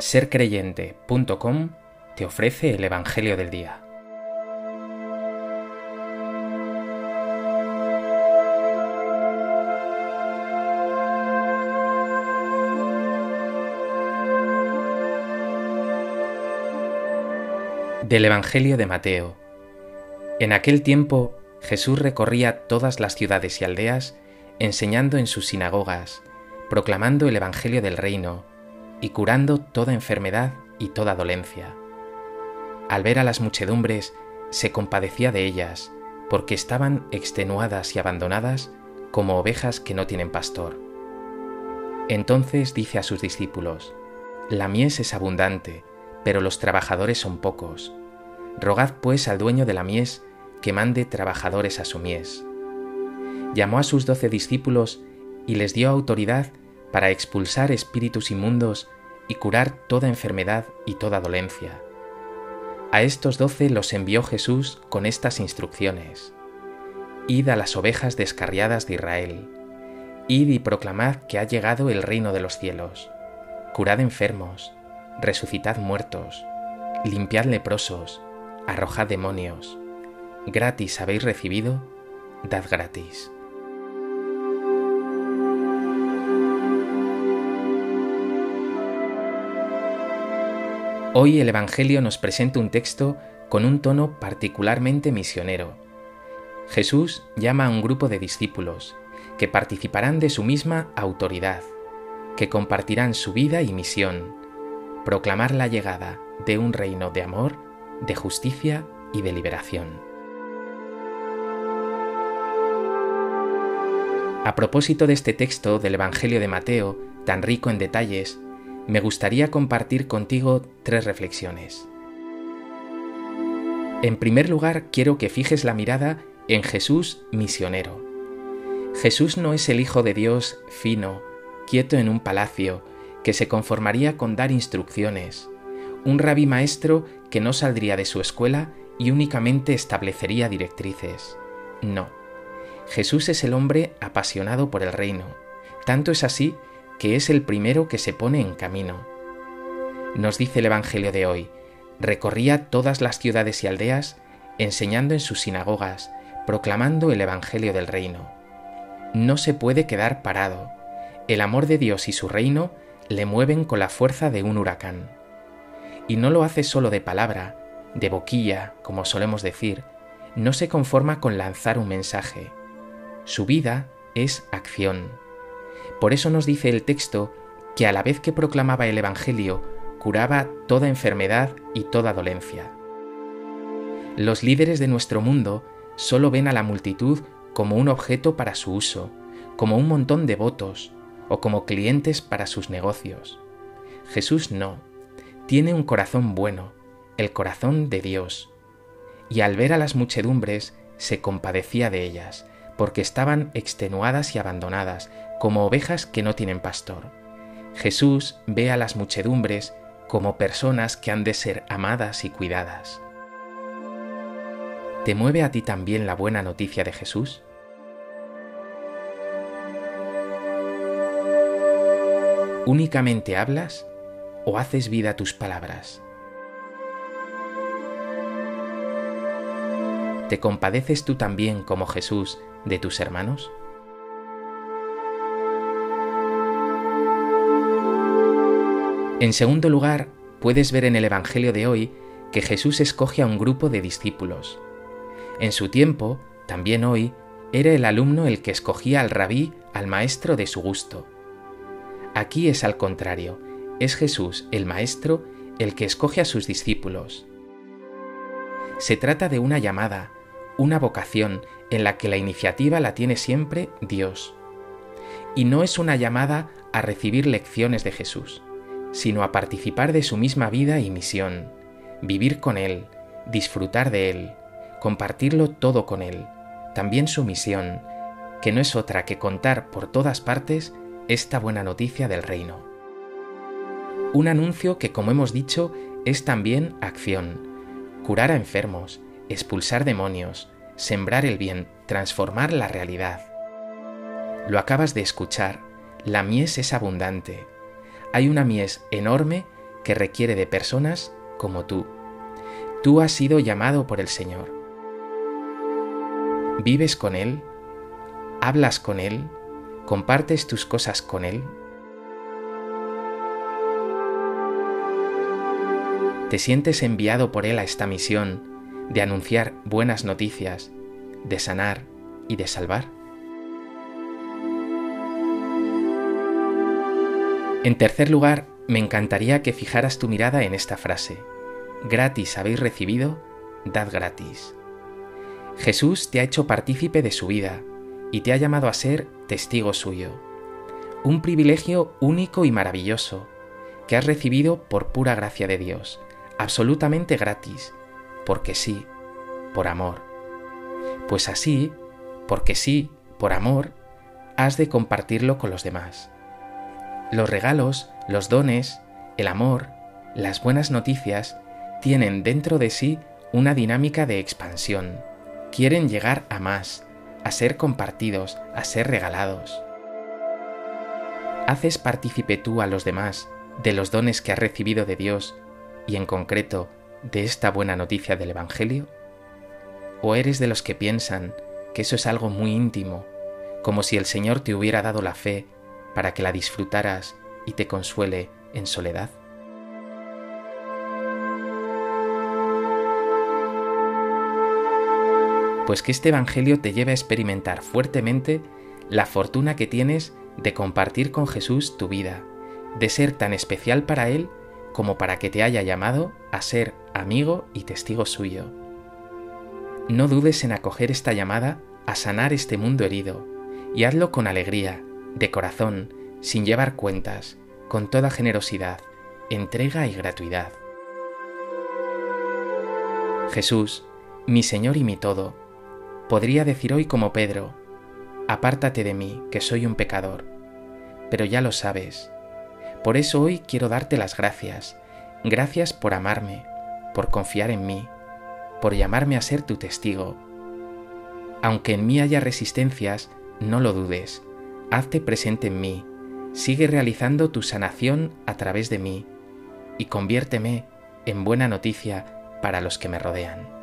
sercreyente.com te ofrece el Evangelio del Día. Del Evangelio de Mateo. En aquel tiempo Jesús recorría todas las ciudades y aldeas, enseñando en sus sinagogas, proclamando el Evangelio del reino, y curando toda enfermedad y toda dolencia. Al ver a las muchedumbres, se compadecía de ellas, porque estaban extenuadas y abandonadas como ovejas que no tienen pastor. Entonces dice a sus discípulos, La mies es abundante, pero los trabajadores son pocos. Rogad pues al dueño de la mies que mande trabajadores a su mies. Llamó a sus doce discípulos y les dio autoridad para expulsar espíritus inmundos y curar toda enfermedad y toda dolencia. A estos doce los envió Jesús con estas instrucciones. Id a las ovejas descarriadas de Israel. Id y proclamad que ha llegado el reino de los cielos. Curad enfermos, resucitad muertos, limpiad leprosos, arrojad demonios. Gratis habéis recibido, dad gratis. Hoy el Evangelio nos presenta un texto con un tono particularmente misionero. Jesús llama a un grupo de discípulos que participarán de su misma autoridad, que compartirán su vida y misión, proclamar la llegada de un reino de amor, de justicia y de liberación. A propósito de este texto del Evangelio de Mateo, tan rico en detalles, me gustaría compartir contigo tres reflexiones. En primer lugar, quiero que fijes la mirada en Jesús misionero. Jesús no es el Hijo de Dios fino, quieto en un palacio, que se conformaría con dar instrucciones, un rabí maestro que no saldría de su escuela y únicamente establecería directrices. No. Jesús es el hombre apasionado por el reino. Tanto es así que es el primero que se pone en camino. Nos dice el Evangelio de hoy, recorría todas las ciudades y aldeas, enseñando en sus sinagogas, proclamando el Evangelio del reino. No se puede quedar parado. El amor de Dios y su reino le mueven con la fuerza de un huracán. Y no lo hace solo de palabra, de boquilla, como solemos decir, no se conforma con lanzar un mensaje. Su vida es acción por eso nos dice el texto que a la vez que proclamaba el Evangelio, curaba toda enfermedad y toda dolencia. Los líderes de nuestro mundo solo ven a la multitud como un objeto para su uso, como un montón de votos o como clientes para sus negocios. Jesús no, tiene un corazón bueno, el corazón de Dios, y al ver a las muchedumbres se compadecía de ellas, porque estaban extenuadas y abandonadas, como ovejas que no tienen pastor. Jesús ve a las muchedumbres como personas que han de ser amadas y cuidadas. ¿Te mueve a ti también la buena noticia de Jesús? ¿Únicamente hablas o haces vida tus palabras? ¿Te compadeces tú también como Jesús de tus hermanos? En segundo lugar, puedes ver en el Evangelio de hoy que Jesús escoge a un grupo de discípulos. En su tiempo, también hoy, era el alumno el que escogía al rabí, al maestro de su gusto. Aquí es al contrario, es Jesús, el maestro, el que escoge a sus discípulos. Se trata de una llamada, una vocación en la que la iniciativa la tiene siempre Dios. Y no es una llamada a recibir lecciones de Jesús sino a participar de su misma vida y misión, vivir con Él, disfrutar de Él, compartirlo todo con Él, también su misión, que no es otra que contar por todas partes esta buena noticia del reino. Un anuncio que, como hemos dicho, es también acción, curar a enfermos, expulsar demonios, sembrar el bien, transformar la realidad. Lo acabas de escuchar, la mies es abundante, hay una mies enorme que requiere de personas como tú. Tú has sido llamado por el Señor. ¿Vives con Él? ¿Hablas con Él? ¿Compartes tus cosas con Él? ¿Te sientes enviado por Él a esta misión de anunciar buenas noticias, de sanar y de salvar? En tercer lugar, me encantaría que fijaras tu mirada en esta frase. Gratis habéis recibido, dad gratis. Jesús te ha hecho partícipe de su vida y te ha llamado a ser testigo suyo. Un privilegio único y maravilloso que has recibido por pura gracia de Dios absolutamente gratis, porque sí, por amor. Pues así, porque sí, por amor, has de compartirlo con los demás. Los regalos, los dones, el amor, las buenas noticias tienen dentro de sí una dinámica de expansión. Quieren llegar a más, a ser compartidos, a ser regalados. ¿Haces partícipe tú a los demás de los dones que has recibido de Dios y en concreto de esta buena noticia del Evangelio? ¿O eres de los que piensan que eso es algo muy íntimo, como si el Señor te hubiera dado la fe para que la disfrutaras y te consuele en soledad? Pues que este Evangelio te lleve a experimentar fuertemente la fortuna que tienes de compartir con Jesús tu vida, de ser tan especial para Él como para que te haya llamado a ser amigo y testigo suyo. No dudes en acoger esta llamada a sanar este mundo herido, y hazlo con alegría, de corazón, sin llevar cuentas, con toda generosidad, entrega y gratuidad. Jesús, mi Señor y mi todo, podría decir hoy como Pedro, apártate de mí, que soy un pecador, pero ya lo sabes, por eso hoy quiero darte las gracias. Gracias por amarme, por confiar en mí, por llamarme a ser tu testigo. Aunque en mí haya resistencias, no lo dudes. Hazte presente en mí. Sigue realizando tu sanación a través de mí y conviérteme en buena noticia para los que me rodean.